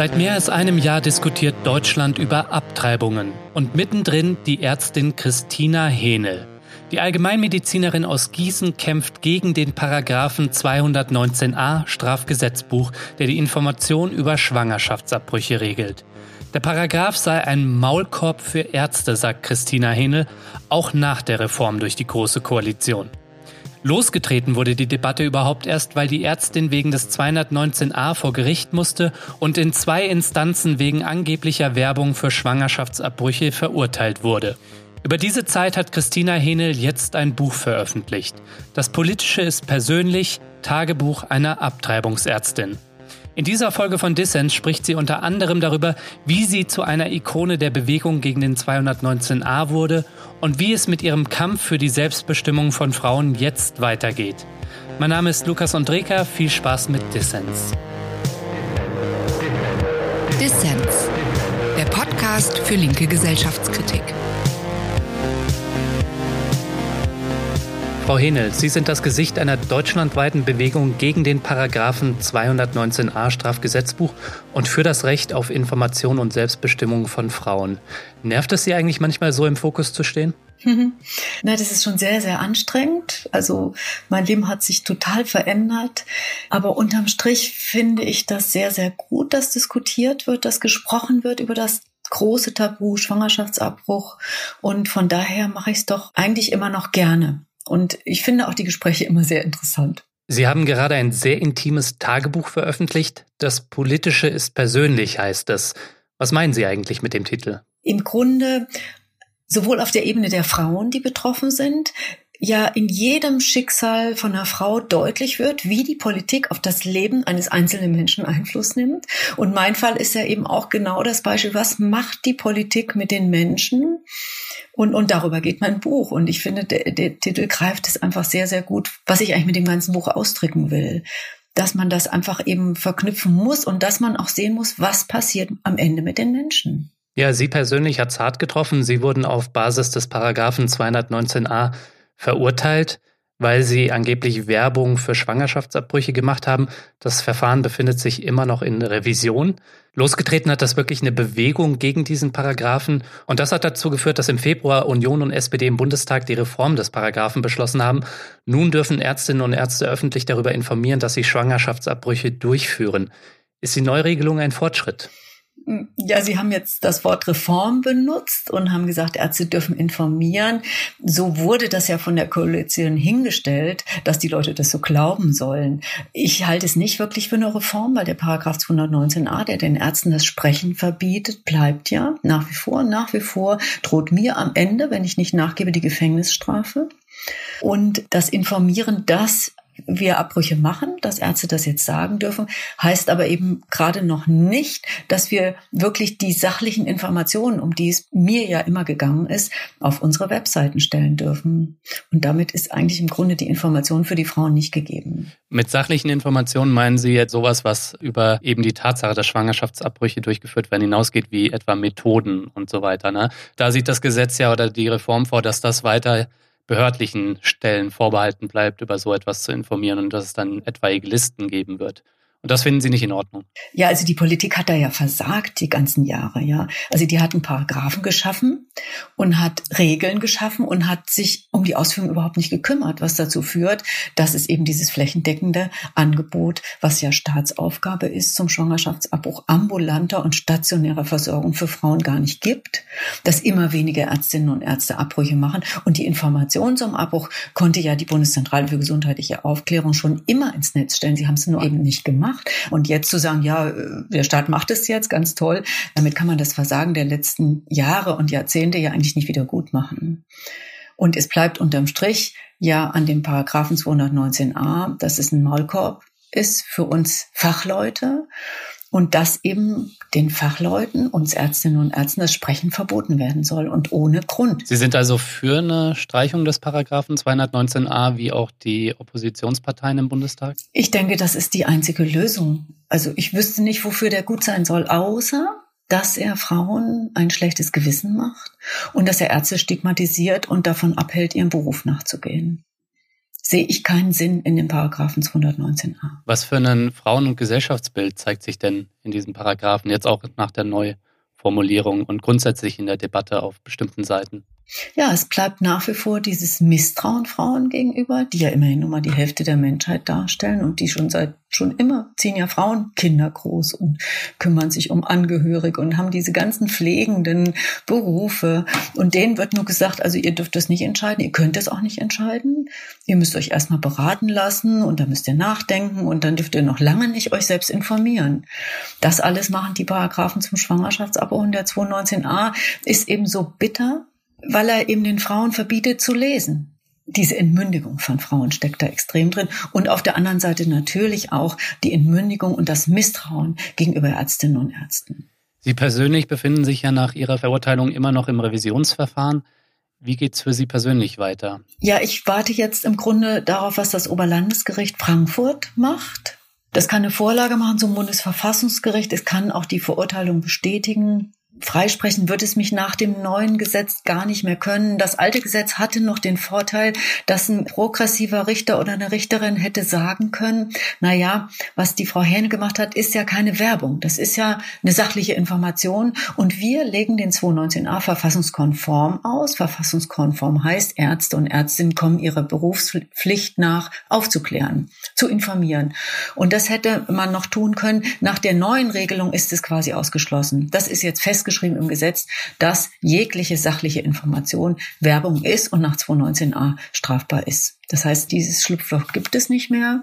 Seit mehr als einem Jahr diskutiert Deutschland über Abtreibungen und mittendrin die Ärztin Christina Hähnel. Die Allgemeinmedizinerin aus Gießen kämpft gegen den Paragraphen 219a Strafgesetzbuch, der die Information über Schwangerschaftsabbrüche regelt. Der Paragraph sei ein Maulkorb für Ärzte, sagt Christina Hähnel, auch nach der Reform durch die Große Koalition. Losgetreten wurde die Debatte überhaupt erst, weil die Ärztin wegen des 219a vor Gericht musste und in zwei Instanzen wegen angeblicher Werbung für Schwangerschaftsabbrüche verurteilt wurde. Über diese Zeit hat Christina Henel jetzt ein Buch veröffentlicht. Das Politische ist persönlich Tagebuch einer Abtreibungsärztin. In dieser Folge von Dissens spricht sie unter anderem darüber, wie sie zu einer Ikone der Bewegung gegen den 219a wurde und wie es mit ihrem Kampf für die Selbstbestimmung von Frauen jetzt weitergeht. Mein Name ist Lukas Andreka, viel Spaß mit Dissens. Dissens, der Podcast für linke Gesellschaftskritik. Frau Henel, Sie sind das Gesicht einer deutschlandweiten Bewegung gegen den Paragraphen 219a Strafgesetzbuch und für das Recht auf Information und Selbstbestimmung von Frauen. Nervt es Sie eigentlich manchmal so im Fokus zu stehen? Na, das ist schon sehr, sehr anstrengend. Also mein Leben hat sich total verändert. Aber unterm Strich finde ich das sehr, sehr gut, dass diskutiert wird, dass gesprochen wird über das große Tabu Schwangerschaftsabbruch. Und von daher mache ich es doch eigentlich immer noch gerne. Und ich finde auch die Gespräche immer sehr interessant. Sie haben gerade ein sehr intimes Tagebuch veröffentlicht. Das Politische ist persönlich, heißt es. Was meinen Sie eigentlich mit dem Titel? Im Grunde sowohl auf der Ebene der Frauen, die betroffen sind, ja in jedem Schicksal von einer Frau deutlich wird, wie die Politik auf das Leben eines einzelnen Menschen Einfluss nimmt. Und mein Fall ist ja eben auch genau das Beispiel, was macht die Politik mit den Menschen? Und, und darüber geht mein Buch. Und ich finde, der, der Titel greift es einfach sehr, sehr gut, was ich eigentlich mit dem ganzen Buch ausdrücken will. Dass man das einfach eben verknüpfen muss und dass man auch sehen muss, was passiert am Ende mit den Menschen. Ja, Sie persönlich hat es hart getroffen. Sie wurden auf Basis des Paragraphen 219a verurteilt weil sie angeblich Werbung für Schwangerschaftsabbrüche gemacht haben. Das Verfahren befindet sich immer noch in Revision. Losgetreten hat das wirklich eine Bewegung gegen diesen Paragraphen. Und das hat dazu geführt, dass im Februar Union und SPD im Bundestag die Reform des Paragraphen beschlossen haben. Nun dürfen Ärztinnen und Ärzte öffentlich darüber informieren, dass sie Schwangerschaftsabbrüche durchführen. Ist die Neuregelung ein Fortschritt? Ja, Sie haben jetzt das Wort Reform benutzt und haben gesagt, Ärzte dürfen informieren. So wurde das ja von der Koalition hingestellt, dass die Leute das so glauben sollen. Ich halte es nicht wirklich für eine Reform, weil der Paragraph 219a, der den Ärzten das Sprechen verbietet, bleibt ja nach wie vor. Nach wie vor droht mir am Ende, wenn ich nicht nachgebe, die Gefängnisstrafe. Und das Informieren, das wir Abbrüche machen, dass Ärzte das jetzt sagen dürfen, heißt aber eben gerade noch nicht, dass wir wirklich die sachlichen Informationen, um die es mir ja immer gegangen ist, auf unsere Webseiten stellen dürfen. Und damit ist eigentlich im Grunde die Information für die Frauen nicht gegeben. Mit sachlichen Informationen meinen Sie jetzt sowas, was über eben die Tatsache, dass Schwangerschaftsabbrüche durchgeführt werden, hinausgeht, wie etwa Methoden und so weiter. Ne? Da sieht das Gesetz ja oder die Reform vor, dass das weiter behördlichen Stellen vorbehalten bleibt, über so etwas zu informieren und dass es dann etwaige Listen geben wird. Und das finden Sie nicht in Ordnung? Ja, also die Politik hat da ja versagt die ganzen Jahre, ja. Also die hat einen Paragraphen geschaffen und hat Regeln geschaffen und hat sich um die Ausführung überhaupt nicht gekümmert, was dazu führt, dass es eben dieses flächendeckende Angebot, was ja Staatsaufgabe ist, zum Schwangerschaftsabbruch ambulanter und stationärer Versorgung für Frauen gar nicht gibt, dass immer weniger Ärztinnen und Ärzte Abbrüche machen und die Information zum Abbruch konnte ja die Bundeszentrale für gesundheitliche Aufklärung schon immer ins Netz stellen. Sie haben es nur eben nicht gemacht gemacht. Und jetzt zu sagen, ja, der Staat macht es jetzt ganz toll, damit kann man das Versagen der letzten Jahre und Jahrzehnte ja eigentlich nicht wieder gut machen. Und es bleibt unterm Strich ja an dem Paragraphen 219a, dass es ein Maulkorb ist für uns Fachleute und dass eben den Fachleuten, uns Ärztinnen und Ärzten, das Sprechen verboten werden soll und ohne Grund. Sie sind also für eine Streichung des Paragraphen 219a, wie auch die Oppositionsparteien im Bundestag? Ich denke, das ist die einzige Lösung. Also ich wüsste nicht, wofür der gut sein soll, außer dass er Frauen ein schlechtes Gewissen macht und dass er Ärzte stigmatisiert und davon abhält, ihrem Beruf nachzugehen. Sehe ich keinen Sinn in dem Paragraphen 219a. Was für ein Frauen- und Gesellschaftsbild zeigt sich denn in diesen Paragraphen jetzt auch nach der Neuformulierung und grundsätzlich in der Debatte auf bestimmten Seiten? Ja, es bleibt nach wie vor dieses Misstrauen Frauen gegenüber, die ja immerhin nur mal die Hälfte der Menschheit darstellen und die schon seit schon immer ziehen ja Frauen Kinder groß und kümmern sich um Angehörige und haben diese ganzen pflegenden Berufe. Und denen wird nur gesagt, also ihr dürft das nicht entscheiden, ihr könnt es auch nicht entscheiden. Ihr müsst euch erstmal beraten lassen und dann müsst ihr nachdenken und dann dürft ihr noch lange nicht euch selbst informieren. Das alles machen die Paragraphen zum Schwangerschaftsabbruch und der 219a ist eben so bitter, weil er eben den Frauen verbietet zu lesen. Diese Entmündigung von Frauen steckt da extrem drin. Und auf der anderen Seite natürlich auch die Entmündigung und das Misstrauen gegenüber Ärztinnen und Ärzten. Sie persönlich befinden sich ja nach Ihrer Verurteilung immer noch im Revisionsverfahren. Wie geht's für Sie persönlich weiter? Ja, ich warte jetzt im Grunde darauf, was das Oberlandesgericht Frankfurt macht. Das kann eine Vorlage machen zum Bundesverfassungsgericht. Es kann auch die Verurteilung bestätigen freisprechen wird es mich nach dem neuen Gesetz gar nicht mehr können. Das alte Gesetz hatte noch den Vorteil, dass ein progressiver Richter oder eine Richterin hätte sagen können, na ja, was die Frau Hähne gemacht hat, ist ja keine Werbung. Das ist ja eine sachliche Information und wir legen den 219a verfassungskonform aus. Verfassungskonform heißt, Ärzte und Ärztinnen kommen ihrer Berufspflicht nach aufzuklären, zu informieren. Und das hätte man noch tun können. Nach der neuen Regelung ist es quasi ausgeschlossen. Das ist jetzt festgestellt festgeschrieben im Gesetz, dass jegliche sachliche Information Werbung ist und nach 219a strafbar ist. Das heißt, dieses Schlupfloch gibt es nicht mehr.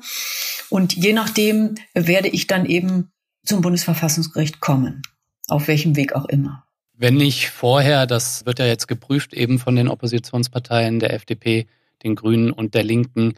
Und je nachdem werde ich dann eben zum Bundesverfassungsgericht kommen. Auf welchem Weg auch immer. Wenn nicht vorher, das wird ja jetzt geprüft eben von den Oppositionsparteien der FDP, den Grünen und der Linken,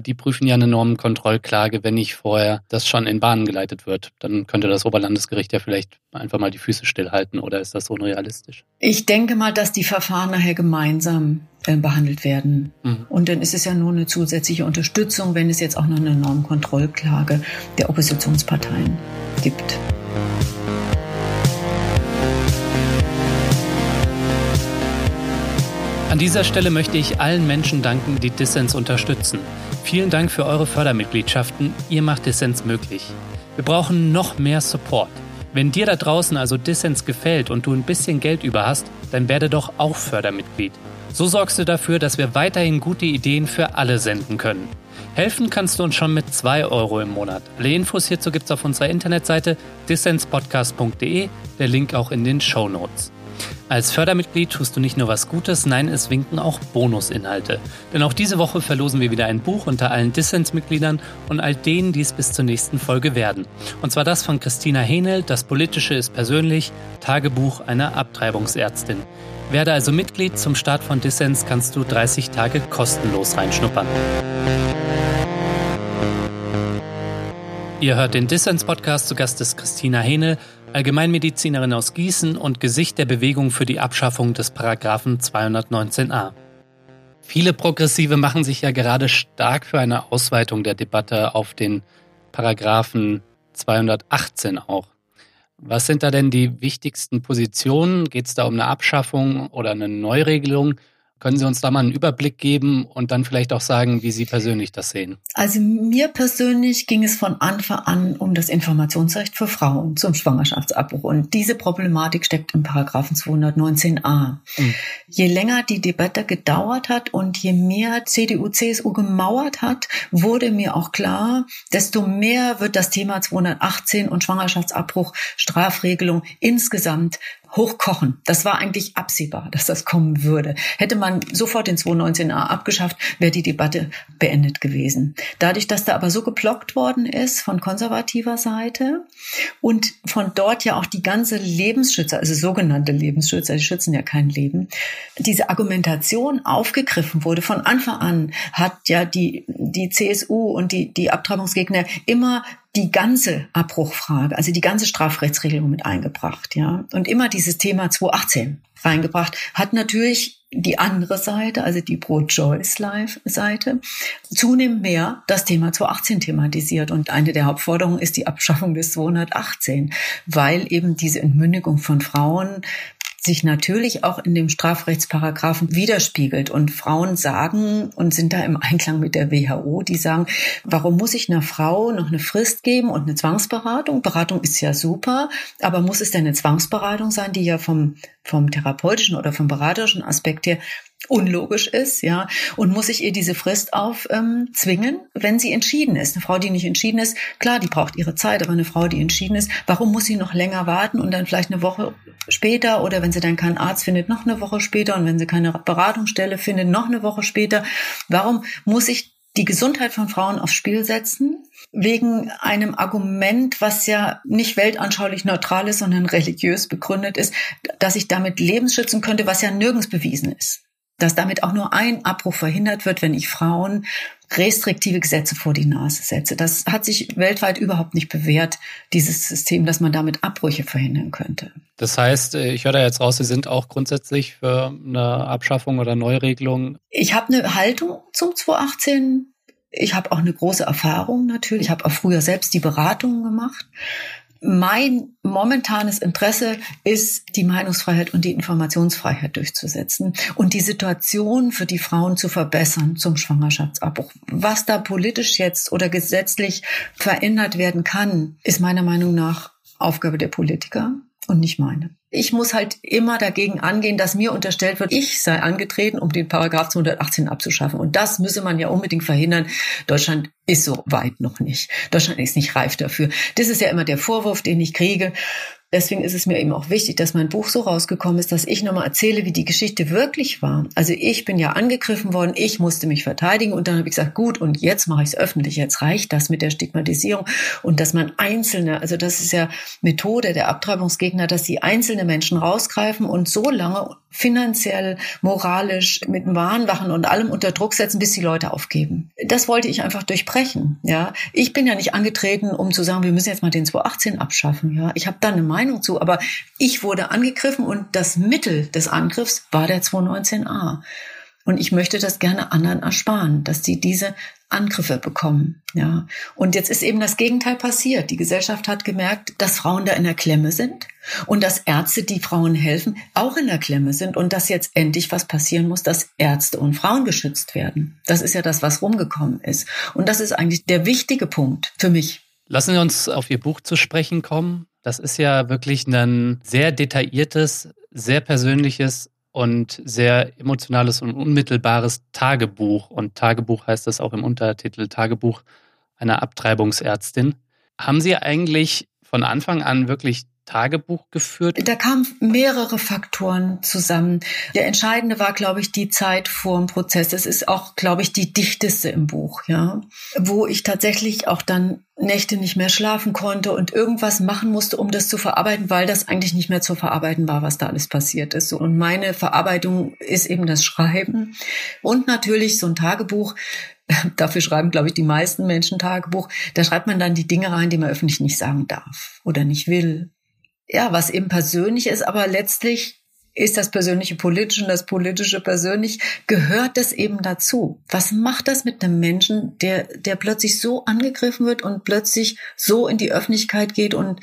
die prüfen ja eine Normenkontrollklage, wenn nicht vorher das schon in Bahnen geleitet wird. Dann könnte das Oberlandesgericht ja vielleicht einfach mal die Füße stillhalten oder ist das unrealistisch? Ich denke mal, dass die Verfahren nachher gemeinsam äh, behandelt werden. Mhm. Und dann ist es ja nur eine zusätzliche Unterstützung, wenn es jetzt auch noch eine Normenkontrollklage der Oppositionsparteien gibt. An dieser Stelle möchte ich allen Menschen danken, die Dissens unterstützen. Vielen Dank für eure Fördermitgliedschaften. Ihr macht Dissens möglich. Wir brauchen noch mehr Support. Wenn dir da draußen also Dissens gefällt und du ein bisschen Geld über hast, dann werde doch auch Fördermitglied. So sorgst du dafür, dass wir weiterhin gute Ideen für alle senden können. Helfen kannst du uns schon mit 2 Euro im Monat. Alle Infos hierzu gibt's auf unserer Internetseite dissenspodcast.de, der Link auch in den Show Notes. Als Fördermitglied tust du nicht nur was Gutes, nein, es winken auch Bonusinhalte. Denn auch diese Woche verlosen wir wieder ein Buch unter allen Dissens-Mitgliedern und all denen, die es bis zur nächsten Folge werden. Und zwar das von Christina Henel, Das Politische ist persönlich, Tagebuch einer Abtreibungsärztin. Werde also Mitglied. Zum Start von Dissens kannst du 30 Tage kostenlos reinschnuppern. Ihr hört den Dissens-Podcast. Zu Gast ist Christina Henel. Allgemeinmedizinerin aus Gießen und Gesicht der Bewegung für die Abschaffung des Paragraphen 219a. Viele Progressive machen sich ja gerade stark für eine Ausweitung der Debatte auf den Paragraphen 218 auch. Was sind da denn die wichtigsten Positionen? Geht es da um eine Abschaffung oder eine Neuregelung? Können Sie uns da mal einen Überblick geben und dann vielleicht auch sagen, wie Sie persönlich das sehen? Also mir persönlich ging es von Anfang an um das Informationsrecht für Frauen zum Schwangerschaftsabbruch. Und diese Problematik steckt im Paragraphen 219a. Mhm. Je länger die Debatte gedauert hat und je mehr CDU, CSU gemauert hat, wurde mir auch klar, desto mehr wird das Thema 218 und Schwangerschaftsabbruch, Strafregelung insgesamt hochkochen. Das war eigentlich absehbar, dass das kommen würde. Hätte man sofort den 219a abgeschafft, wäre die Debatte beendet gewesen. Dadurch, dass da aber so geblockt worden ist von konservativer Seite und von dort ja auch die ganze Lebensschützer, also sogenannte Lebensschützer, die schützen ja kein Leben, diese Argumentation aufgegriffen wurde. Von Anfang an hat ja die, die CSU und die, die Abtreibungsgegner immer die ganze Abbruchfrage, also die ganze Strafrechtsregelung mit eingebracht, ja. Und immer dieses Thema 218 reingebracht, hat natürlich die andere Seite, also die Pro-Choice-Seite, zunehmend mehr das Thema 218 thematisiert. Und eine der Hauptforderungen ist die Abschaffung des 218, weil eben diese Entmündigung von Frauen sich natürlich auch in dem Strafrechtsparagraphen widerspiegelt. Und Frauen sagen und sind da im Einklang mit der WHO, die sagen, warum muss ich einer Frau noch eine Frist geben und eine Zwangsberatung? Beratung ist ja super, aber muss es denn eine Zwangsberatung sein, die ja vom, vom therapeutischen oder vom beraterischen Aspekt her unlogisch ist, ja, und muss ich ihr diese Frist aufzwingen, ähm, wenn sie entschieden ist. Eine Frau, die nicht entschieden ist, klar, die braucht ihre Zeit, aber eine Frau, die entschieden ist, warum muss sie noch länger warten und dann vielleicht eine Woche später oder wenn sie dann keinen Arzt findet, noch eine Woche später und wenn sie keine Beratungsstelle findet, noch eine Woche später. Warum muss ich die Gesundheit von Frauen aufs Spiel setzen, wegen einem Argument, was ja nicht weltanschaulich neutral ist, sondern religiös begründet ist, dass ich damit Leben schützen könnte, was ja nirgends bewiesen ist dass damit auch nur ein Abbruch verhindert wird, wenn ich Frauen restriktive Gesetze vor die Nase setze. Das hat sich weltweit überhaupt nicht bewährt, dieses System, dass man damit Abbrüche verhindern könnte. Das heißt, äh, ich höre da jetzt raus, Sie sind auch grundsätzlich für eine Abschaffung oder Neuregelung. Ich habe eine Haltung zum 218. Ich habe auch eine große Erfahrung natürlich. Ich habe auch früher selbst die Beratungen gemacht. Mein momentanes Interesse ist, die Meinungsfreiheit und die Informationsfreiheit durchzusetzen und die Situation für die Frauen zu verbessern zum Schwangerschaftsabbruch. Was da politisch jetzt oder gesetzlich verändert werden kann, ist meiner Meinung nach Aufgabe der Politiker und nicht meine. Ich muss halt immer dagegen angehen, dass mir unterstellt wird, ich sei angetreten, um den Paragraph 218 abzuschaffen. Und das müsse man ja unbedingt verhindern. Deutschland ist so weit noch nicht. Deutschland ist nicht reif dafür. Das ist ja immer der Vorwurf, den ich kriege. Deswegen ist es mir eben auch wichtig, dass mein Buch so rausgekommen ist, dass ich nochmal erzähle, wie die Geschichte wirklich war. Also ich bin ja angegriffen worden, ich musste mich verteidigen und dann habe ich gesagt, gut, und jetzt mache ich es öffentlich, jetzt reicht das mit der Stigmatisierung und dass man Einzelne, also das ist ja Methode der Abtreibungsgegner, dass sie einzelne Menschen rausgreifen und so lange finanziell, moralisch, mit Warnwachen und allem unter Druck setzen, bis die Leute aufgeben. Das wollte ich einfach durchbrechen. Ja, ich bin ja nicht angetreten, um zu sagen, wir müssen jetzt mal den 218 abschaffen. Ja, ich habe da eine Meinung zu, aber ich wurde angegriffen und das Mittel des Angriffs war der 219a. Und ich möchte das gerne anderen ersparen, dass sie diese Angriffe bekommen. Ja. Und jetzt ist eben das Gegenteil passiert. Die Gesellschaft hat gemerkt, dass Frauen da in der Klemme sind und dass Ärzte, die Frauen helfen, auch in der Klemme sind und dass jetzt endlich was passieren muss, dass Ärzte und Frauen geschützt werden. Das ist ja das, was rumgekommen ist. Und das ist eigentlich der wichtige Punkt für mich. Lassen Sie uns auf Ihr Buch zu sprechen kommen. Das ist ja wirklich ein sehr detailliertes, sehr persönliches und sehr emotionales und unmittelbares Tagebuch. Und Tagebuch heißt das auch im Untertitel Tagebuch einer Abtreibungsärztin. Haben Sie eigentlich von Anfang an wirklich Tagebuch geführt? Da kamen mehrere Faktoren zusammen. Der entscheidende war, glaube ich, die Zeit vor dem Prozess. Es ist auch, glaube ich, die dichteste im Buch, ja, wo ich tatsächlich auch dann Nächte nicht mehr schlafen konnte und irgendwas machen musste, um das zu verarbeiten, weil das eigentlich nicht mehr zu verarbeiten war, was da alles passiert ist. Und meine Verarbeitung ist eben das Schreiben und natürlich so ein Tagebuch dafür schreiben, glaube ich, die meisten Menschen Tagebuch. Da schreibt man dann die Dinge rein, die man öffentlich nicht sagen darf oder nicht will ja, was eben persönlich ist, aber letztlich ist das Persönliche politisch und das Politische persönlich, gehört das eben dazu. Was macht das mit einem Menschen, der, der plötzlich so angegriffen wird und plötzlich so in die Öffentlichkeit geht und,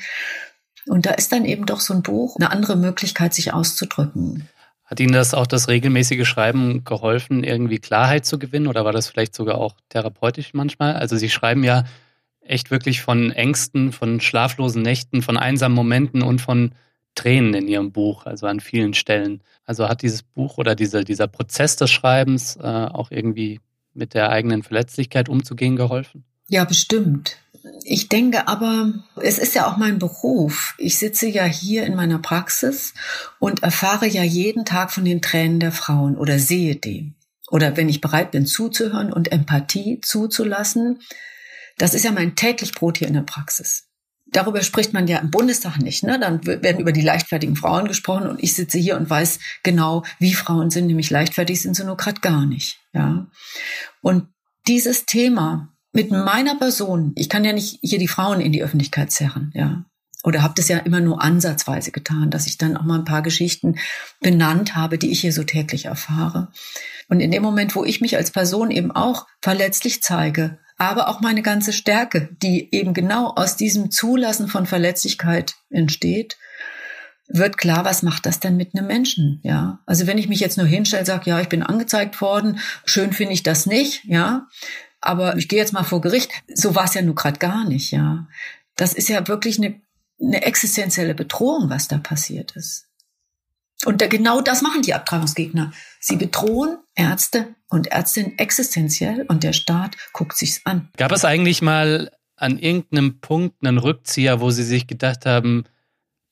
und da ist dann eben doch so ein Buch eine andere Möglichkeit, sich auszudrücken. Hat Ihnen das auch das regelmäßige Schreiben geholfen, irgendwie Klarheit zu gewinnen oder war das vielleicht sogar auch therapeutisch manchmal? Also Sie schreiben ja echt wirklich von Ängsten, von schlaflosen Nächten, von einsamen Momenten und von Tränen in ihrem Buch, also an vielen Stellen. Also hat dieses Buch oder diese, dieser Prozess des Schreibens äh, auch irgendwie mit der eigenen Verletzlichkeit umzugehen geholfen? Ja, bestimmt. Ich denke aber, es ist ja auch mein Beruf. Ich sitze ja hier in meiner Praxis und erfahre ja jeden Tag von den Tränen der Frauen oder sehe die. Oder wenn ich bereit bin zuzuhören und Empathie zuzulassen, das ist ja mein täglich Brot hier in der Praxis. Darüber spricht man ja im Bundestag nicht. Ne? Dann werden über die leichtfertigen Frauen gesprochen und ich sitze hier und weiß genau, wie Frauen sind, nämlich leichtfertig sind sie nur gerade gar nicht. Ja. Und dieses Thema mit meiner Person, ich kann ja nicht hier die Frauen in die Öffentlichkeit zerren, ja. Oder habe das ja immer nur ansatzweise getan, dass ich dann auch mal ein paar Geschichten benannt habe, die ich hier so täglich erfahre. Und in dem Moment, wo ich mich als Person eben auch verletzlich zeige, aber auch meine ganze Stärke, die eben genau aus diesem Zulassen von Verletzlichkeit entsteht, wird klar, was macht das denn mit einem Menschen, ja? Also wenn ich mich jetzt nur hinstelle, sage, ja, ich bin angezeigt worden, schön finde ich das nicht, ja, aber ich gehe jetzt mal vor Gericht. So war es ja nur gerade gar nicht, ja. Das ist ja wirklich eine, eine existenzielle Bedrohung, was da passiert ist. Und da, genau das machen die Abtreibungsgegner. Sie bedrohen Ärzte und Ärztinnen existenziell und der Staat guckt sich's an. Gab es eigentlich mal an irgendeinem Punkt einen Rückzieher, wo Sie sich gedacht haben,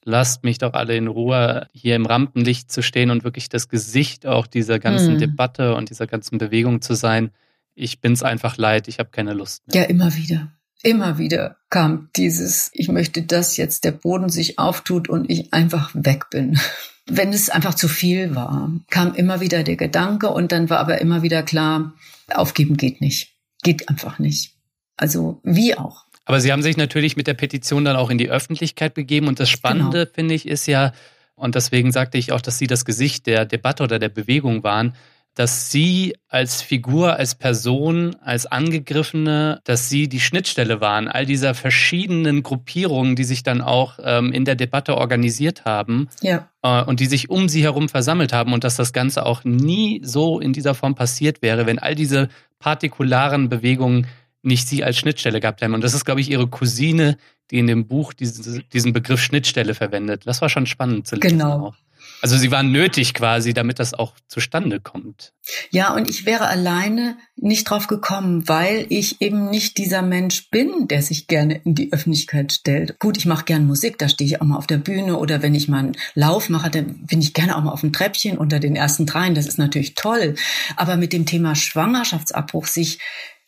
lasst mich doch alle in Ruhe, hier im Rampenlicht zu stehen und wirklich das Gesicht auch dieser ganzen hm. Debatte und dieser ganzen Bewegung zu sein? Ich bin's einfach leid, ich habe keine Lust mehr. Ja, immer wieder. Immer wieder kam dieses, ich möchte, dass jetzt der Boden sich auftut und ich einfach weg bin. Wenn es einfach zu viel war, kam immer wieder der Gedanke und dann war aber immer wieder klar, aufgeben geht nicht. Geht einfach nicht. Also wie auch. Aber Sie haben sich natürlich mit der Petition dann auch in die Öffentlichkeit begeben und das Spannende, genau. finde ich, ist ja, und deswegen sagte ich auch, dass Sie das Gesicht der Debatte oder der Bewegung waren, dass sie als Figur, als Person, als Angegriffene, dass sie die Schnittstelle waren, all dieser verschiedenen Gruppierungen, die sich dann auch ähm, in der Debatte organisiert haben ja. äh, und die sich um sie herum versammelt haben und dass das Ganze auch nie so in dieser Form passiert wäre, wenn all diese partikularen Bewegungen nicht sie als Schnittstelle gehabt haben. Und das ist, glaube ich, ihre Cousine, die in dem Buch diesen, diesen Begriff Schnittstelle verwendet. Das war schon spannend zu lesen. Genau. Auch. Also sie waren nötig quasi, damit das auch zustande kommt. Ja, und ich wäre alleine nicht drauf gekommen, weil ich eben nicht dieser Mensch bin, der sich gerne in die Öffentlichkeit stellt. Gut, ich mache gern Musik, da stehe ich auch mal auf der Bühne oder wenn ich mal einen Lauf mache, dann bin ich gerne auch mal auf dem Treppchen unter den ersten dreien. Das ist natürlich toll. Aber mit dem Thema Schwangerschaftsabbruch sich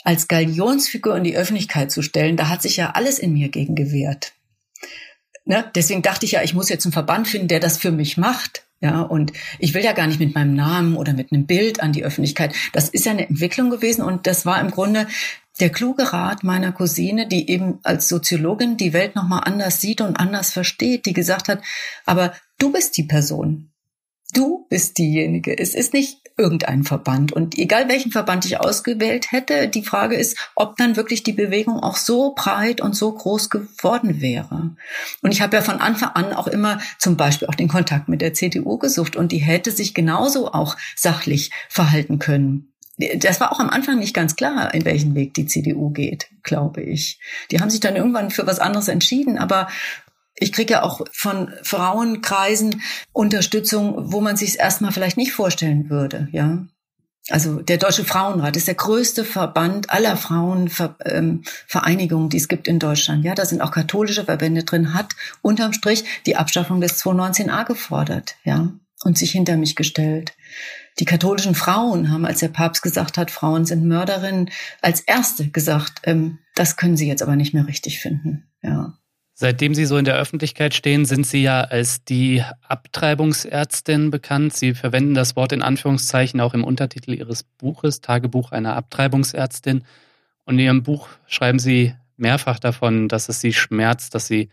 als Galionsfigur in die Öffentlichkeit zu stellen, da hat sich ja alles in mir gegen gewehrt. Ne? Deswegen dachte ich ja, ich muss jetzt einen Verband finden, der das für mich macht. Ja, und ich will ja gar nicht mit meinem Namen oder mit einem Bild an die Öffentlichkeit. Das ist ja eine Entwicklung gewesen und das war im Grunde der kluge Rat meiner Cousine, die eben als Soziologin die Welt nochmal anders sieht und anders versteht, die gesagt hat, aber du bist die Person. Du bist diejenige. Es ist nicht irgendein Verband. Und egal welchen Verband ich ausgewählt hätte, die Frage ist, ob dann wirklich die Bewegung auch so breit und so groß geworden wäre. Und ich habe ja von Anfang an auch immer zum Beispiel auch den Kontakt mit der CDU gesucht und die hätte sich genauso auch sachlich verhalten können. Das war auch am Anfang nicht ganz klar, in welchen Weg die CDU geht, glaube ich. Die haben sich dann irgendwann für was anderes entschieden, aber ich kriege ja auch von Frauenkreisen Unterstützung, wo man sich es erstmal vielleicht nicht vorstellen würde, ja. Also der Deutsche Frauenrat ist der größte Verband aller Frauenvereinigungen, die es gibt in Deutschland. Ja, da sind auch katholische Verbände drin, hat unterm Strich die Abschaffung des 219a gefordert, ja, und sich hinter mich gestellt. Die katholischen Frauen haben, als der Papst gesagt hat, Frauen sind Mörderinnen, als erste gesagt, ähm, das können sie jetzt aber nicht mehr richtig finden, ja. Seitdem Sie so in der Öffentlichkeit stehen, sind Sie ja als die Abtreibungsärztin bekannt. Sie verwenden das Wort in Anführungszeichen auch im Untertitel Ihres Buches, Tagebuch einer Abtreibungsärztin. Und in Ihrem Buch schreiben Sie mehrfach davon, dass es Sie schmerzt, dass Sie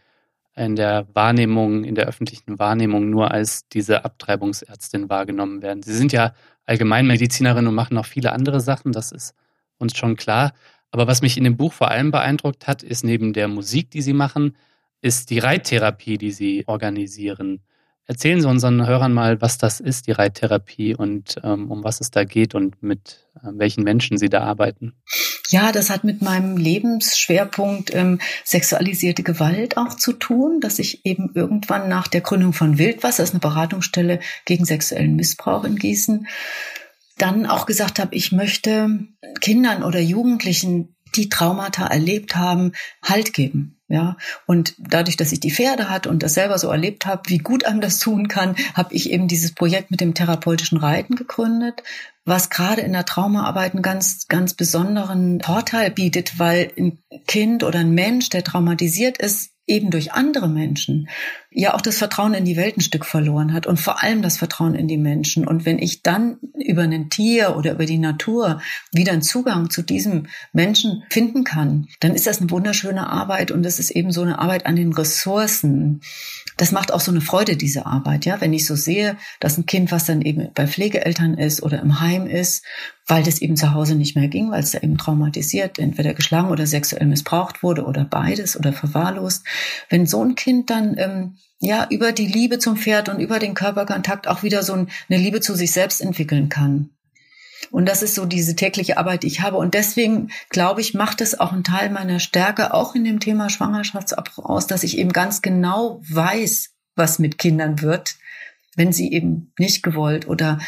in der Wahrnehmung, in der öffentlichen Wahrnehmung nur als diese Abtreibungsärztin wahrgenommen werden. Sie sind ja Allgemeinmedizinerin und machen noch viele andere Sachen, das ist uns schon klar. Aber was mich in dem Buch vor allem beeindruckt hat, ist neben der Musik, die Sie machen, ist die Reittherapie, die Sie organisieren. Erzählen Sie unseren Hörern mal, was das ist, die Reittherapie und ähm, um was es da geht und mit äh, welchen Menschen Sie da arbeiten. Ja, das hat mit meinem Lebensschwerpunkt ähm, sexualisierte Gewalt auch zu tun, dass ich eben irgendwann nach der Gründung von Wildwasser, das ist eine Beratungsstelle gegen sexuellen Missbrauch in Gießen, dann auch gesagt habe, ich möchte Kindern oder Jugendlichen, die Traumata erlebt haben, Halt geben. Ja, und dadurch, dass ich die Pferde hatte und das selber so erlebt habe, wie gut einem das tun kann, habe ich eben dieses Projekt mit dem therapeutischen Reiten gegründet, was gerade in der Traumaarbeit einen ganz, ganz besonderen Vorteil bietet, weil ein Kind oder ein Mensch, der traumatisiert ist, eben durch andere Menschen ja auch das Vertrauen in die Welt ein Stück verloren hat und vor allem das Vertrauen in die Menschen. Und wenn ich dann über ein Tier oder über die Natur wieder einen Zugang zu diesem Menschen finden kann, dann ist das eine wunderschöne Arbeit und das ist eben so eine Arbeit an den Ressourcen. Das macht auch so eine Freude, diese Arbeit, ja. Wenn ich so sehe, dass ein Kind, was dann eben bei Pflegeeltern ist oder im Heim ist, weil das eben zu Hause nicht mehr ging, weil es da eben traumatisiert, entweder geschlagen oder sexuell missbraucht wurde oder beides oder verwahrlost. Wenn so ein Kind dann ähm, ja, über die Liebe zum Pferd und über den Körperkontakt auch wieder so eine Liebe zu sich selbst entwickeln kann. Und das ist so diese tägliche Arbeit, die ich habe. Und deswegen, glaube ich, macht es auch einen Teil meiner Stärke, auch in dem Thema Schwangerschaftsabbruch aus, dass ich eben ganz genau weiß, was mit Kindern wird, wenn sie eben nicht gewollt oder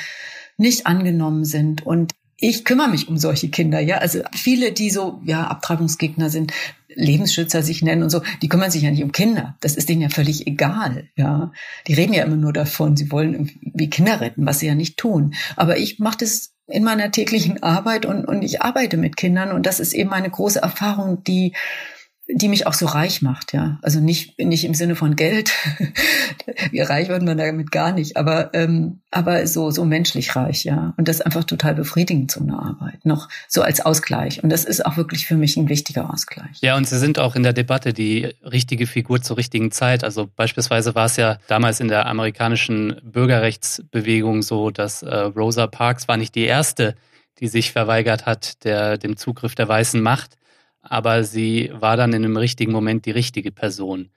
nicht angenommen sind. Und ich kümmere mich um solche Kinder, ja. Also viele, die so, ja, Abtreibungsgegner sind, Lebensschützer sich nennen und so, die kümmern sich ja nicht um Kinder. Das ist denen ja völlig egal, ja. Die reden ja immer nur davon, sie wollen irgendwie Kinder retten, was sie ja nicht tun. Aber ich mache das in meiner täglichen Arbeit und, und ich arbeite mit Kindern und das ist eben eine große Erfahrung, die die mich auch so reich macht, ja. Also nicht nicht im Sinne von Geld, wie reich wird man damit gar nicht, aber ähm, aber so so menschlich reich, ja. Und das ist einfach total befriedigend so eine Arbeit, noch so als Ausgleich. Und das ist auch wirklich für mich ein wichtiger Ausgleich. Ja, und Sie sind auch in der Debatte die richtige Figur zur richtigen Zeit. Also beispielsweise war es ja damals in der amerikanischen Bürgerrechtsbewegung so, dass äh, Rosa Parks war nicht die erste, die sich verweigert hat der dem Zugriff der weißen Macht aber sie war dann in einem richtigen Moment die richtige Person.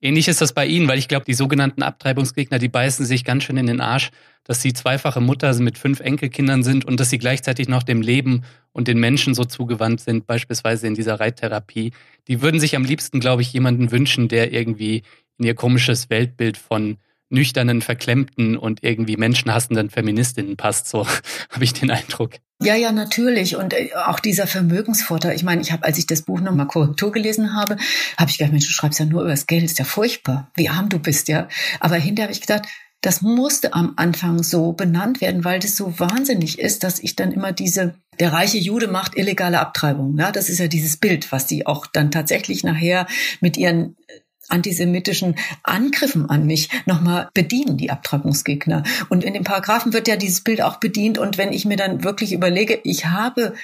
Ähnlich ist das bei Ihnen, weil ich glaube, die sogenannten Abtreibungsgegner, die beißen sich ganz schön in den Arsch, dass sie zweifache Mutter mit fünf Enkelkindern sind und dass sie gleichzeitig noch dem Leben und den Menschen so zugewandt sind, beispielsweise in dieser Reittherapie. Die würden sich am liebsten, glaube ich, jemanden wünschen, der irgendwie in ihr komisches Weltbild von nüchternen, verklemmten und irgendwie menschenhassenden Feministinnen passt. So habe ich den Eindruck. Ja, ja, natürlich. Und äh, auch dieser Vermögensvorteil. Ich meine, ich habe, als ich das Buch nochmal Korrektur gelesen habe, habe ich gedacht, Mensch, du schreibst ja nur über das Geld, ist ja furchtbar, wie arm du bist, ja. Aber hinterher habe ich gedacht, das musste am Anfang so benannt werden, weil das so wahnsinnig ist, dass ich dann immer diese, der reiche Jude macht illegale Abtreibung. Ja, das ist ja dieses Bild, was die auch dann tatsächlich nachher mit ihren antisemitischen Angriffen an mich nochmal bedienen, die Abtreibungsgegner. Und in den Paragraphen wird ja dieses Bild auch bedient. Und wenn ich mir dann wirklich überlege, ich habe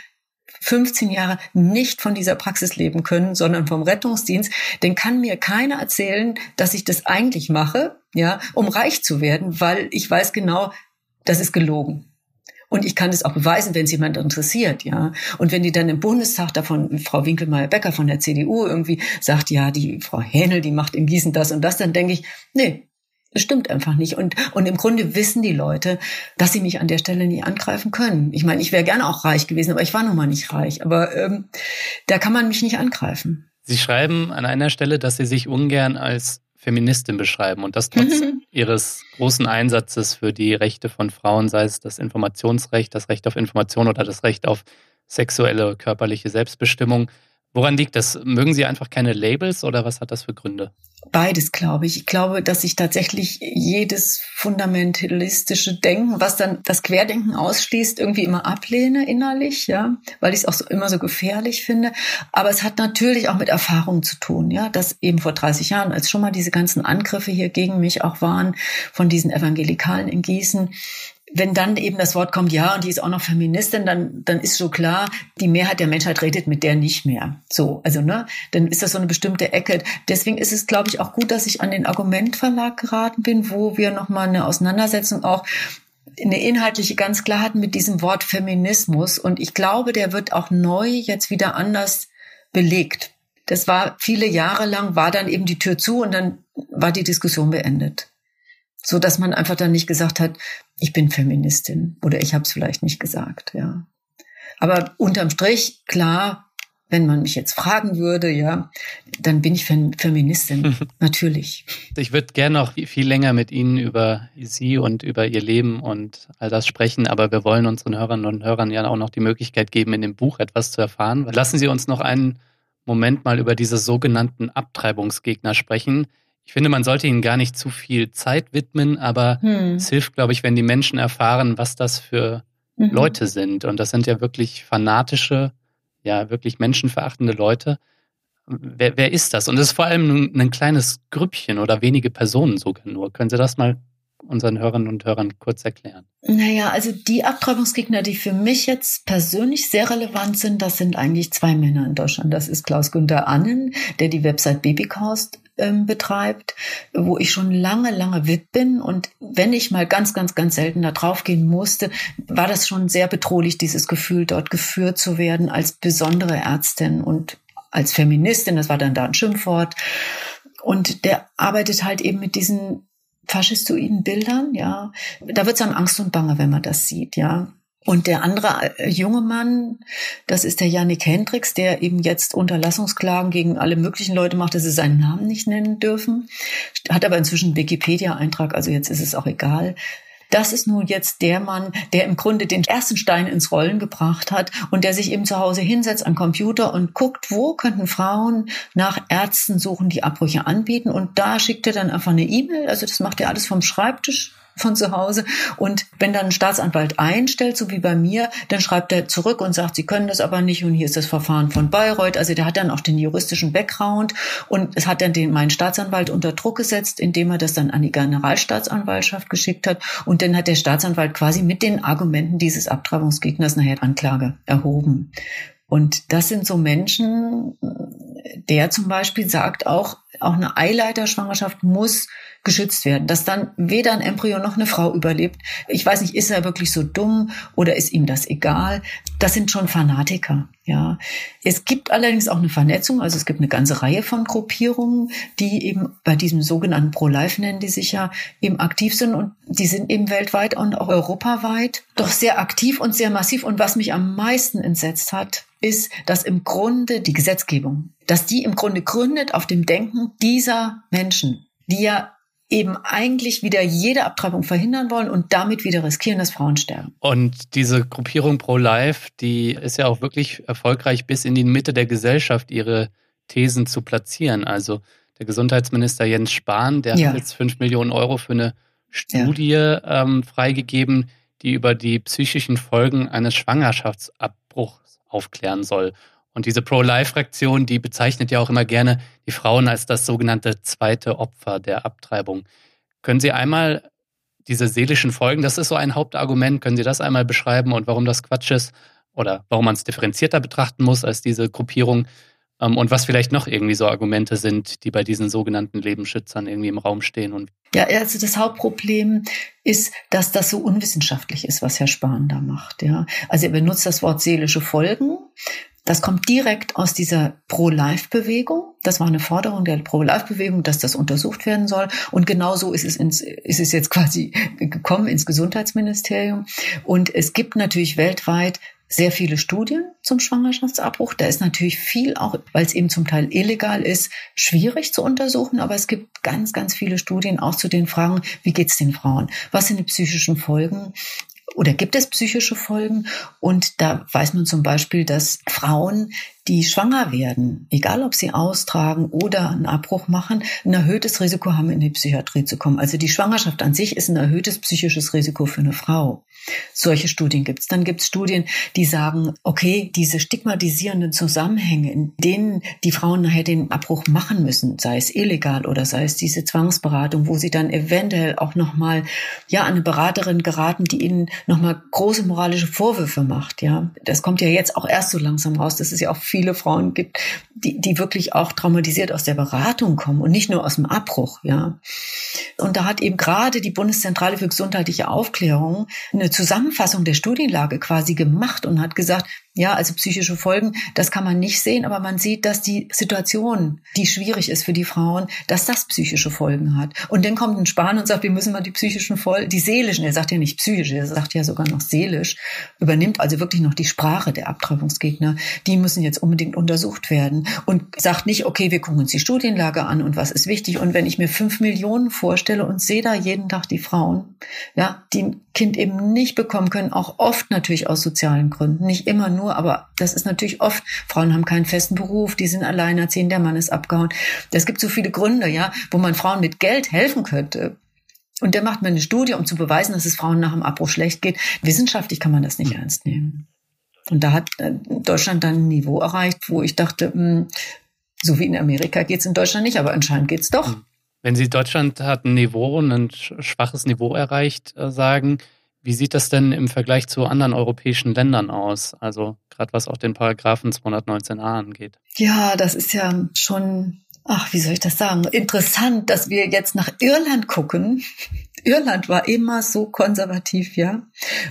15 Jahre nicht von dieser Praxis leben können, sondern vom Rettungsdienst, dann kann mir keiner erzählen, dass ich das eigentlich mache, ja, um reich zu werden, weil ich weiß genau, das ist gelogen. Und ich kann es auch beweisen, wenn es jemand interessiert, ja. Und wenn die dann im Bundestag davon, Frau Winkelmeier-Becker von der CDU irgendwie sagt, ja, die Frau Hähnel, die macht in Gießen das und das, dann denke ich, nee, das stimmt einfach nicht. Und, und im Grunde wissen die Leute, dass sie mich an der Stelle nie angreifen können. Ich meine, ich wäre gerne auch reich gewesen, aber ich war nun mal nicht reich. Aber ähm, da kann man mich nicht angreifen. Sie schreiben an einer Stelle, dass Sie sich ungern als Feministin beschreiben und das trotz mhm. ihres großen Einsatzes für die Rechte von Frauen, sei es das Informationsrecht, das Recht auf Information oder das Recht auf sexuelle, körperliche Selbstbestimmung. Woran liegt das? Mögen Sie einfach keine Labels oder was hat das für Gründe? Beides, glaube ich. Ich glaube, dass ich tatsächlich jedes fundamentalistische Denken, was dann das Querdenken ausschließt, irgendwie immer ablehne innerlich, ja, weil ich es auch so, immer so gefährlich finde. Aber es hat natürlich auch mit Erfahrung zu tun, ja, dass eben vor 30 Jahren, als schon mal diese ganzen Angriffe hier gegen mich auch waren von diesen Evangelikalen in Gießen, wenn dann eben das Wort kommt, ja, und die ist auch noch Feministin, dann, dann ist so klar, die Mehrheit der Menschheit redet mit der nicht mehr. So, also, ne, dann ist das so eine bestimmte Ecke. Deswegen ist es, glaube ich, auch gut, dass ich an den Argumentverlag geraten bin, wo wir nochmal eine Auseinandersetzung auch eine inhaltliche ganz klar hatten mit diesem Wort Feminismus. Und ich glaube, der wird auch neu jetzt wieder anders belegt. Das war viele Jahre lang, war dann eben die Tür zu und dann war die Diskussion beendet so dass man einfach dann nicht gesagt hat, ich bin Feministin oder ich habe es vielleicht nicht gesagt, ja. Aber unterm Strich klar, wenn man mich jetzt fragen würde, ja, dann bin ich Feministin, natürlich. Ich würde gerne noch viel länger mit Ihnen über Sie und über Ihr Leben und all das sprechen, aber wir wollen unseren Hörerinnen und Hörern ja auch noch die Möglichkeit geben, in dem Buch etwas zu erfahren. Lassen Sie uns noch einen Moment mal über diese sogenannten Abtreibungsgegner sprechen. Ich finde, man sollte ihnen gar nicht zu viel Zeit widmen, aber hm. es hilft, glaube ich, wenn die Menschen erfahren, was das für mhm. Leute sind. Und das sind ja wirklich fanatische, ja, wirklich menschenverachtende Leute. Wer, wer ist das? Und es ist vor allem ein kleines Grüppchen oder wenige Personen sogar nur. Können Sie das mal unseren Hörerinnen und Hörern kurz erklären? Naja, also die Abtreibungsgegner, die für mich jetzt persönlich sehr relevant sind, das sind eigentlich zwei Männer in Deutschland. Das ist Klaus Günther Annen, der die Website Babycaust ähm, betreibt, wo ich schon lange, lange WIP bin. Und wenn ich mal ganz, ganz, ganz selten da draufgehen musste, war das schon sehr bedrohlich, dieses Gefühl, dort geführt zu werden als besondere Ärztin und als Feministin. Das war dann da ein Schimpfwort. Und der arbeitet halt eben mit diesen faschistoiden Bildern, ja. Da wird es einem Angst und Bange, wenn man das sieht, ja. Und der andere äh, junge Mann, das ist der Yannick Hendricks, der eben jetzt Unterlassungsklagen gegen alle möglichen Leute macht, dass sie seinen Namen nicht nennen dürfen, hat aber inzwischen einen Wikipedia-Eintrag, also jetzt ist es auch egal. Das ist nun jetzt der Mann, der im Grunde den ersten Stein ins Rollen gebracht hat und der sich eben zu Hause hinsetzt am Computer und guckt, wo könnten Frauen nach Ärzten suchen, die Abbrüche anbieten. Und da schickt er dann einfach eine E-Mail. Also das macht er alles vom Schreibtisch von zu Hause. Und wenn dann ein Staatsanwalt einstellt, so wie bei mir, dann schreibt er zurück und sagt, Sie können das aber nicht und hier ist das Verfahren von Bayreuth. Also der hat dann auch den juristischen Background und es hat dann den, meinen Staatsanwalt unter Druck gesetzt, indem er das dann an die Generalstaatsanwaltschaft geschickt hat. Und dann hat der Staatsanwalt quasi mit den Argumenten dieses Abtreibungsgegners nachher Anklage erhoben. Und das sind so Menschen, der zum Beispiel sagt auch, auch eine Eileiterschwangerschaft muss geschützt werden, dass dann weder ein Embryo noch eine Frau überlebt. Ich weiß nicht, ist er wirklich so dumm oder ist ihm das egal? Das sind schon Fanatiker. Ja, es gibt allerdings auch eine Vernetzung, also es gibt eine ganze Reihe von Gruppierungen, die eben bei diesem sogenannten Pro-Life nennen die sich ja eben aktiv sind und die sind eben weltweit und auch europaweit doch sehr aktiv und sehr massiv. Und was mich am meisten entsetzt hat, ist, dass im Grunde die Gesetzgebung, dass die im Grunde gründet auf dem Denken dieser Menschen, die ja eben eigentlich wieder jede Abtreibung verhindern wollen und damit wieder riskieren, dass Frauen sterben. Und diese Gruppierung Pro-Life, die ist ja auch wirklich erfolgreich bis in die Mitte der Gesellschaft, ihre Thesen zu platzieren. Also der Gesundheitsminister Jens Spahn, der ja. hat jetzt fünf Millionen Euro für eine Studie ja. ähm, freigegeben, die über die psychischen Folgen eines Schwangerschaftsabbruchs aufklären soll. Und diese Pro-Life-Fraktion, die bezeichnet ja auch immer gerne die Frauen als das sogenannte zweite Opfer der Abtreibung. Können Sie einmal diese seelischen Folgen, das ist so ein Hauptargument, können Sie das einmal beschreiben und warum das Quatsch ist oder warum man es differenzierter betrachten muss als diese Gruppierung und was vielleicht noch irgendwie so Argumente sind, die bei diesen sogenannten Lebensschützern irgendwie im Raum stehen. Und ja, also das Hauptproblem ist, dass das so unwissenschaftlich ist, was Herr Spahn da macht. Ja, also er benutzt das Wort seelische Folgen. Das kommt direkt aus dieser Pro-Life-Bewegung. Das war eine Forderung der Pro-Life-Bewegung, dass das untersucht werden soll. Und genauso ist es, ins, ist es jetzt quasi gekommen ins Gesundheitsministerium. Und es gibt natürlich weltweit sehr viele Studien zum Schwangerschaftsabbruch. Da ist natürlich viel auch, weil es eben zum Teil illegal ist, schwierig zu untersuchen. Aber es gibt ganz, ganz viele Studien auch zu den Fragen, wie geht's den Frauen? Was sind die psychischen Folgen? oder gibt es psychische Folgen? Und da weiß man zum Beispiel, dass Frauen, die schwanger werden, egal ob sie austragen oder einen Abbruch machen, ein erhöhtes Risiko haben, in die Psychiatrie zu kommen. Also die Schwangerschaft an sich ist ein erhöhtes psychisches Risiko für eine Frau. Solche Studien gibt es. Dann gibt es Studien, die sagen, okay, diese stigmatisierenden Zusammenhänge, in denen die Frauen nachher den Abbruch machen müssen, sei es illegal oder sei es diese Zwangsberatung, wo sie dann eventuell auch nochmal ja, an eine Beraterin geraten, die ihnen nochmal große moralische Vorwürfe macht. Ja, Das kommt ja jetzt auch erst so langsam raus, dass es ja auch viele Frauen gibt, die, die wirklich auch traumatisiert aus der Beratung kommen und nicht nur aus dem Abbruch. Ja, Und da hat eben gerade die Bundeszentrale für gesundheitliche Aufklärung eine Zusammenfassung der Studienlage quasi gemacht und hat gesagt, ja, also psychische Folgen, das kann man nicht sehen, aber man sieht, dass die Situation, die schwierig ist für die Frauen, dass das psychische Folgen hat. Und dann kommt ein Spahn und sagt, wir müssen mal die psychischen Folgen, die seelischen, er sagt ja nicht psychisch, er sagt ja sogar noch seelisch, übernimmt also wirklich noch die Sprache der Abtreibungsgegner. Die müssen jetzt unbedingt untersucht werden und sagt nicht, okay, wir gucken uns die Studienlage an und was ist wichtig. Und wenn ich mir fünf Millionen vorstelle und sehe da jeden Tag die Frauen, ja, die ein Kind eben nicht bekommen können, auch oft natürlich aus sozialen Gründen, nicht immer nur nur, aber das ist natürlich oft, Frauen haben keinen festen Beruf, die sind alleinerziehend, der Mann ist abgehauen. Es gibt so viele Gründe, ja, wo man Frauen mit Geld helfen könnte. Und der macht mir eine Studie, um zu beweisen, dass es Frauen nach dem Abbruch schlecht geht. Wissenschaftlich kann man das nicht ernst nehmen. Und da hat äh, Deutschland dann ein Niveau erreicht, wo ich dachte, hm, so wie in Amerika geht es in Deutschland nicht, aber anscheinend geht es doch. Wenn Sie Deutschland hat ein Niveau, ein schwaches Niveau erreicht, äh, sagen, wie sieht das denn im Vergleich zu anderen europäischen Ländern aus? Also gerade was auch den Paragraphen 219a angeht. Ja, das ist ja schon, ach, wie soll ich das sagen? Interessant, dass wir jetzt nach Irland gucken. Irland war immer so konservativ, ja.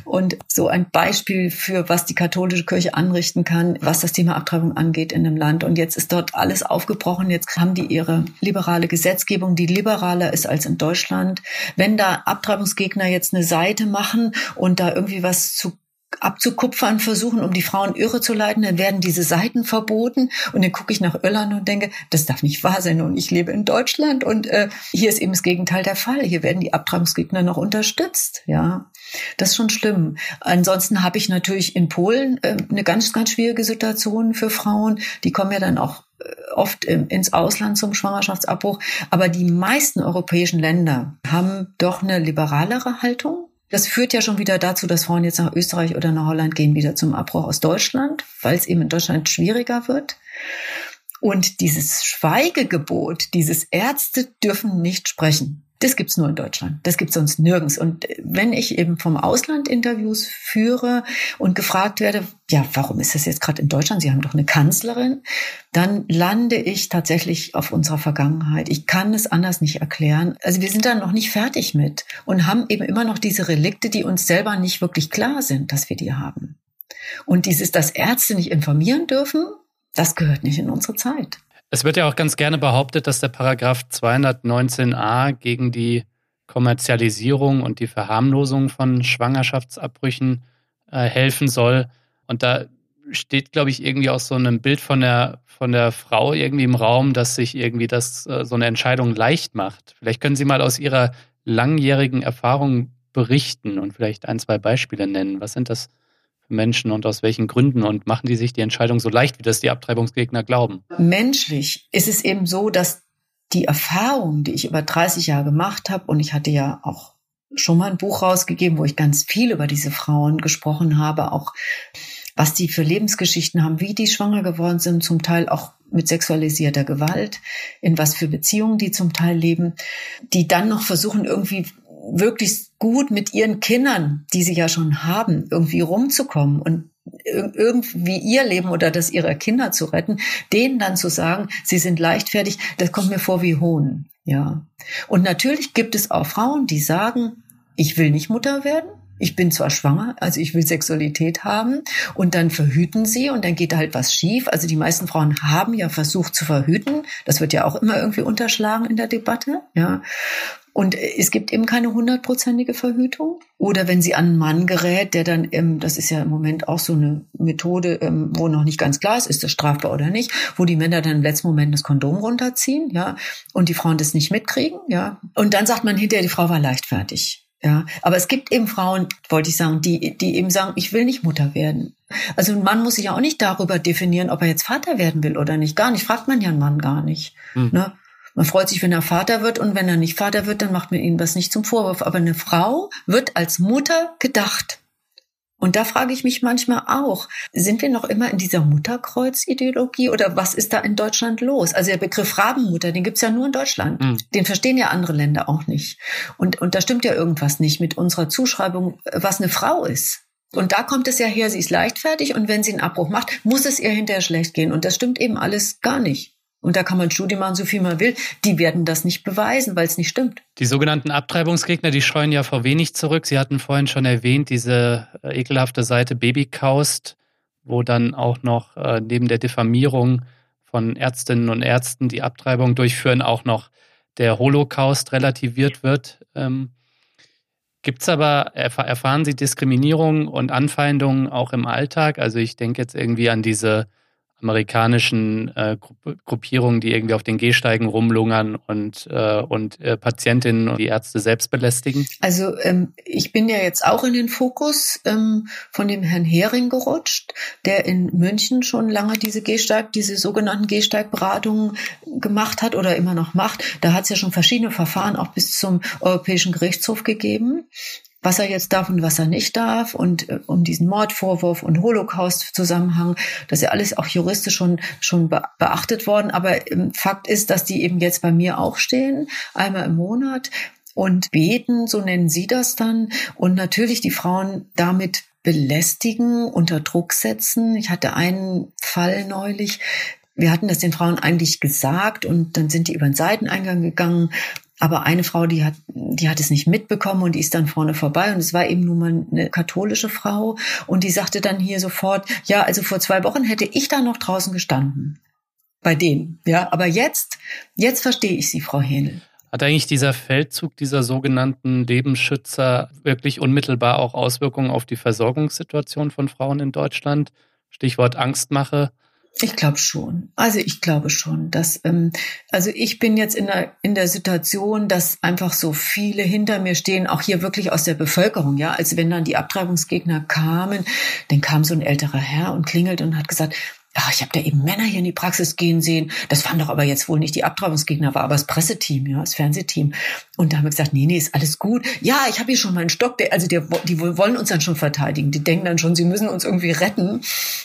Und so ein Beispiel für, was die katholische Kirche anrichten kann, was das Thema Abtreibung angeht in dem Land. Und jetzt ist dort alles aufgebrochen. Jetzt haben die ihre liberale Gesetzgebung, die liberaler ist als in Deutschland. Wenn da Abtreibungsgegner jetzt eine Seite machen und da irgendwie was zu abzukupfern versuchen, um die Frauen irre zu leiten, dann werden diese Seiten verboten und dann gucke ich nach Irland und denke, das darf nicht wahr sein und ich lebe in Deutschland und äh, hier ist eben das Gegenteil der Fall. Hier werden die Abtreibungsgegner noch unterstützt, ja. Das ist schon schlimm. Ansonsten habe ich natürlich in Polen äh, eine ganz, ganz schwierige Situation für Frauen. Die kommen ja dann auch äh, oft ins Ausland zum Schwangerschaftsabbruch. Aber die meisten europäischen Länder haben doch eine liberalere Haltung das führt ja schon wieder dazu, dass Frauen jetzt nach Österreich oder nach Holland gehen, wieder zum Abbruch aus Deutschland, weil es eben in Deutschland schwieriger wird. Und dieses Schweigegebot, dieses Ärzte dürfen nicht sprechen, das gibt's nur in Deutschland. Das gibt's sonst nirgends. Und wenn ich eben vom Ausland Interviews führe und gefragt werde, ja, warum ist das jetzt gerade in Deutschland? Sie haben doch eine Kanzlerin. Dann lande ich tatsächlich auf unserer Vergangenheit. Ich kann es anders nicht erklären. Also wir sind da noch nicht fertig mit und haben eben immer noch diese Relikte, die uns selber nicht wirklich klar sind, dass wir die haben. Und dieses, dass Ärzte nicht informieren dürfen, das gehört nicht in unsere Zeit. Es wird ja auch ganz gerne behauptet, dass der Paragraph 219a gegen die Kommerzialisierung und die Verharmlosung von Schwangerschaftsabbrüchen äh, helfen soll. Und da steht, glaube ich, irgendwie auch so ein Bild von der, von der Frau irgendwie im Raum, dass sich irgendwie das äh, so eine Entscheidung leicht macht. Vielleicht können Sie mal aus Ihrer langjährigen Erfahrung berichten und vielleicht ein, zwei Beispiele nennen. Was sind das Menschen und aus welchen Gründen und machen die sich die Entscheidung so leicht, wie das die Abtreibungsgegner glauben? Menschlich ist es eben so, dass die Erfahrung, die ich über 30 Jahre gemacht habe, und ich hatte ja auch schon mal ein Buch rausgegeben, wo ich ganz viel über diese Frauen gesprochen habe, auch was die für Lebensgeschichten haben, wie die schwanger geworden sind, zum Teil auch mit sexualisierter Gewalt, in was für Beziehungen die zum Teil leben, die dann noch versuchen, irgendwie wirklich gut mit ihren Kindern, die sie ja schon haben, irgendwie rumzukommen und irgendwie ihr Leben oder das ihrer Kinder zu retten, denen dann zu sagen, sie sind leichtfertig, das kommt mir vor wie Hohn. Ja. Und natürlich gibt es auch Frauen, die sagen, ich will nicht Mutter werden. Ich bin zwar schwanger, also ich will Sexualität haben und dann verhüten sie und dann geht halt was schief. Also die meisten Frauen haben ja versucht zu verhüten. Das wird ja auch immer irgendwie unterschlagen in der Debatte, ja. Und es gibt eben keine hundertprozentige Verhütung. Oder wenn sie an einen Mann gerät, der dann, ähm, das ist ja im Moment auch so eine Methode, ähm, wo noch nicht ganz klar ist, ist das strafbar oder nicht, wo die Männer dann im letzten Moment das Kondom runterziehen, ja, und die Frauen das nicht mitkriegen, ja. Und dann sagt man hinterher, die Frau war leichtfertig. Ja, aber es gibt eben Frauen, wollte ich sagen, die, die eben sagen, ich will nicht Mutter werden. Also ein Mann muss sich ja auch nicht darüber definieren, ob er jetzt Vater werden will oder nicht. Gar nicht, fragt man ja einen Mann gar nicht. Hm. Ne? Man freut sich, wenn er Vater wird und wenn er nicht Vater wird, dann macht man ihm das nicht zum Vorwurf. Aber eine Frau wird als Mutter gedacht. Und da frage ich mich manchmal auch, sind wir noch immer in dieser Mutterkreuz-Ideologie oder was ist da in Deutschland los? Also der Begriff Rabenmutter, den gibt's ja nur in Deutschland. Mhm. Den verstehen ja andere Länder auch nicht. Und, und da stimmt ja irgendwas nicht mit unserer Zuschreibung, was eine Frau ist. Und da kommt es ja her, sie ist leichtfertig und wenn sie einen Abbruch macht, muss es ihr hinterher schlecht gehen. Und das stimmt eben alles gar nicht. Und da kann man Studien machen, so viel man will. Die werden das nicht beweisen, weil es nicht stimmt. Die sogenannten Abtreibungsgegner, die scheuen ja vor wenig zurück. Sie hatten vorhin schon erwähnt, diese äh, ekelhafte Seite Babykaust, wo dann auch noch äh, neben der Diffamierung von Ärztinnen und Ärzten, die Abtreibung durchführen, auch noch der Holocaust relativiert wird. Ähm, Gibt es aber, erfahren Sie Diskriminierung und Anfeindungen auch im Alltag? Also ich denke jetzt irgendwie an diese amerikanischen äh, Gruppierungen, die irgendwie auf den Gehsteigen rumlungern und, äh, und äh, Patientinnen und die Ärzte selbst belästigen? Also ähm, ich bin ja jetzt auch in den Fokus ähm, von dem Herrn Hering gerutscht, der in München schon lange diese Gehsteig, diese sogenannten Gehsteigberatungen gemacht hat oder immer noch macht. Da hat es ja schon verschiedene Verfahren auch bis zum Europäischen Gerichtshof gegeben was er jetzt darf und was er nicht darf und äh, um diesen Mordvorwurf und Holocaust-Zusammenhang, das ist ja alles auch juristisch schon, schon beachtet worden. Aber ähm, Fakt ist, dass die eben jetzt bei mir auch stehen, einmal im Monat und beten, so nennen sie das dann. Und natürlich die Frauen damit belästigen, unter Druck setzen. Ich hatte einen Fall neulich, wir hatten das den Frauen eigentlich gesagt und dann sind die über den Seiteneingang gegangen Aber eine Frau, die hat, die hat es nicht mitbekommen und die ist dann vorne vorbei und es war eben nun mal eine katholische Frau und die sagte dann hier sofort, ja, also vor zwei Wochen hätte ich da noch draußen gestanden. Bei denen, ja. Aber jetzt, jetzt verstehe ich Sie, Frau Hähnel. Hat eigentlich dieser Feldzug dieser sogenannten Lebensschützer wirklich unmittelbar auch Auswirkungen auf die Versorgungssituation von Frauen in Deutschland? Stichwort Angstmache. Ich glaube schon. Also ich glaube schon, dass ähm, also ich bin jetzt in der in der Situation, dass einfach so viele hinter mir stehen, auch hier wirklich aus der Bevölkerung, ja. Also wenn dann die Abtreibungsgegner kamen, dann kam so ein älterer Herr und klingelt und hat gesagt, ja, ich habe da eben Männer hier in die Praxis gehen sehen. Das waren doch aber jetzt wohl nicht die Abtreibungsgegner, war aber das Presseteam, ja, das Fernsehteam. Und da haben wir gesagt, nee, nee, ist alles gut. Ja, ich habe hier schon meinen Stock. Der, also der, die wollen uns dann schon verteidigen. Die denken dann schon, sie müssen uns irgendwie retten.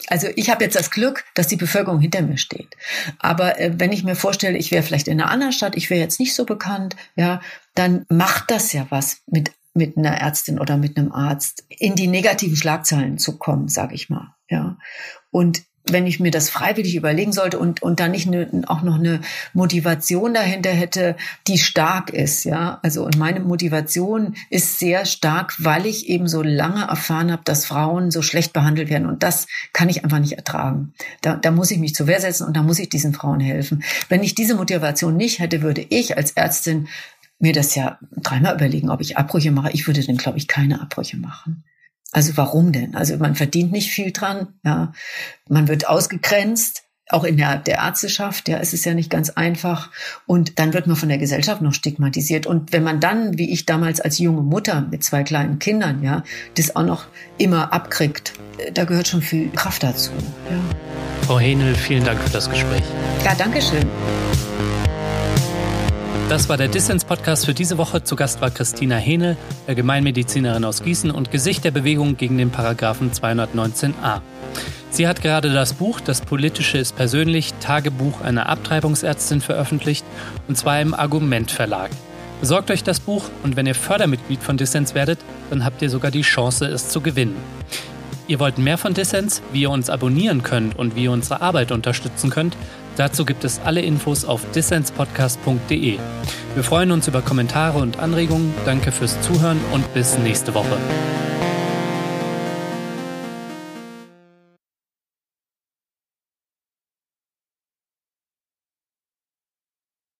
Also ich habe jetzt das Glück, dass die Bevölkerung hinter mir steht. Aber äh, wenn ich mir vorstelle, ich wäre vielleicht in einer anderen Stadt, ich wäre jetzt nicht so bekannt, ja, dann macht das ja was mit mit einer Ärztin oder mit einem Arzt in die negativen Schlagzeilen zu kommen, sage ich mal. Ja. Und wenn ich mir das freiwillig überlegen sollte und, und da nicht eine, auch noch eine Motivation dahinter hätte, die stark ist, ja. Also, und meine Motivation ist sehr stark, weil ich eben so lange erfahren habe, dass Frauen so schlecht behandelt werden. Und das kann ich einfach nicht ertragen. Da, da muss ich mich zur Wehr setzen und da muss ich diesen Frauen helfen. Wenn ich diese Motivation nicht hätte, würde ich als Ärztin mir das ja dreimal überlegen, ob ich Abbrüche mache. Ich würde dann, glaube ich, keine Abbrüche machen. Also warum denn? Also man verdient nicht viel dran, ja. Man wird ausgegrenzt, auch in der, der Ärzteschaft, ja, ist es ja nicht ganz einfach. Und dann wird man von der Gesellschaft noch stigmatisiert. Und wenn man dann, wie ich damals als junge Mutter mit zwei kleinen Kindern, ja, das auch noch immer abkriegt, da gehört schon viel Kraft dazu. Ja. Frau Henel, vielen Dank für das Gespräch. Ja, danke schön. Das war der Dissens-Podcast für diese Woche. Zu Gast war Christina Henel, Gemeinmedizinerin aus Gießen und Gesicht der Bewegung gegen den Paragraphen 219a. Sie hat gerade das Buch Das Politische ist persönlich, Tagebuch einer Abtreibungsärztin veröffentlicht, und zwar im Argument Verlag. Besorgt euch das Buch und wenn ihr Fördermitglied von Dissens werdet, dann habt ihr sogar die Chance, es zu gewinnen. Ihr wollt mehr von Dissens, wie ihr uns abonnieren könnt und wie ihr unsere Arbeit unterstützen könnt, Dazu gibt es alle Infos auf dissenspodcast.de. Wir freuen uns über Kommentare und Anregungen. Danke fürs Zuhören und bis nächste Woche.